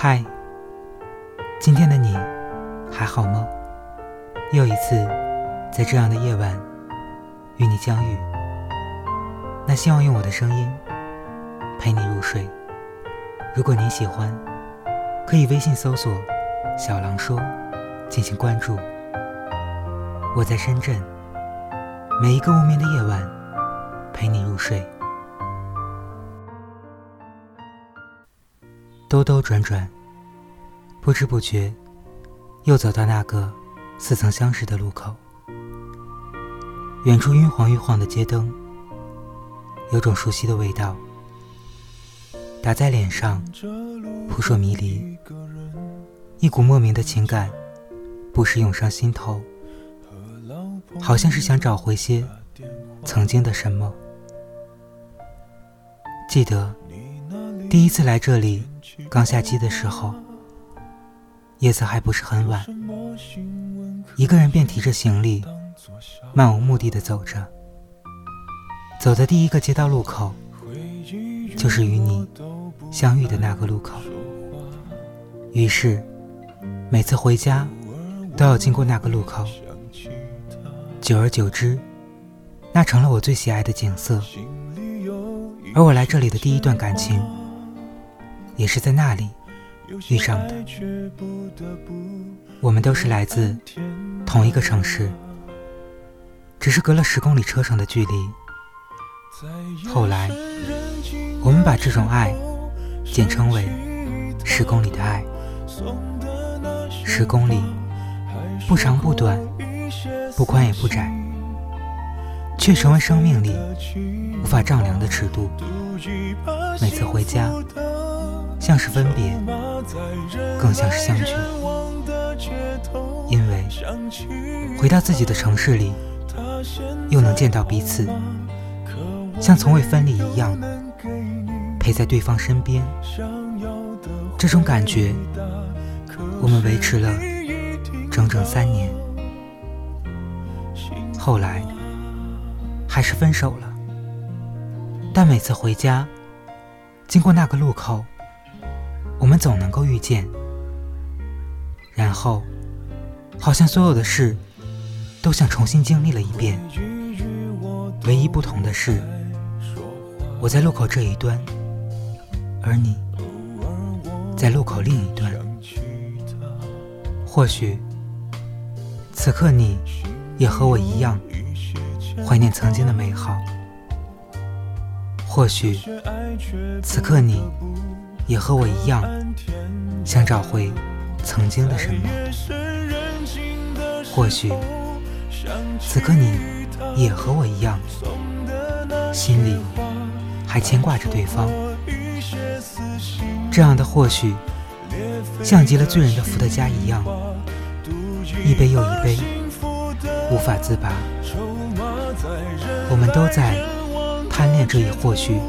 嗨，今天的你还好吗？又一次在这样的夜晚与你相遇，那希望用我的声音陪你入睡。如果你喜欢，可以微信搜索“小狼说”进行关注。我在深圳，每一个无眠的夜晚陪你入睡。兜兜转转，不知不觉又走到那个似曾相识的路口。远处晕黄欲晃的街灯，有种熟悉的味道，打在脸上，扑朔迷离。一股莫名的情感，不时涌上心头，好像是想找回些曾经的什么。记得第一次来这里。刚下机的时候，夜色还不是很晚，一个人便提着行李，漫无目的的走着。走的第一个街道路口，就是与你相遇的那个路口。于是，每次回家都要经过那个路口。久而久之，那成了我最喜爱的景色。而我来这里的第一段感情。也是在那里遇上的。我们都是来自同一个城市，只是隔了十公里车程的距离。后来，我们把这种爱简称为“十公里的爱”。十公里，不长不短，不宽也不窄，却成为生命里无法丈量的尺度。每次回家。像是分别，更像是相聚。因为回到自己的城市里，又能见到彼此，像从未分离一样，陪在对方身边。这种感觉，我们维持了整整三年。后来，还是分手了。但每次回家，经过那个路口。我们总能够遇见，然后，好像所有的事都像重新经历了一遍。唯一不同的是，我在路口这一端，而你在路口另一端。或许，此刻你也和我一样怀念曾经的美好。或许，此刻你。也和我一样，想找回曾经的什么。或许，此刻你也和我一样，心里还牵挂着对方。这样的或许，像极了醉人的伏特加一样，一杯又一杯，无法自拔。我们都在贪恋这一或许，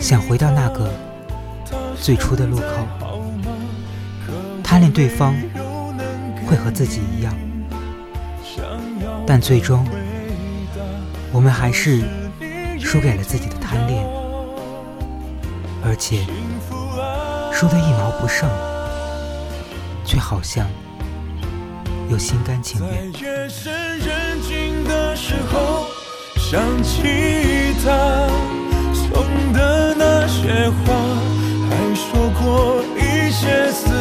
想回到那个。最初的路口，贪恋对方会和自己一样，但最终我们还是输给了自己的贪恋，而且输得一毛不剩，却好像又心甘情愿。想起他送的那些话。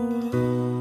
幸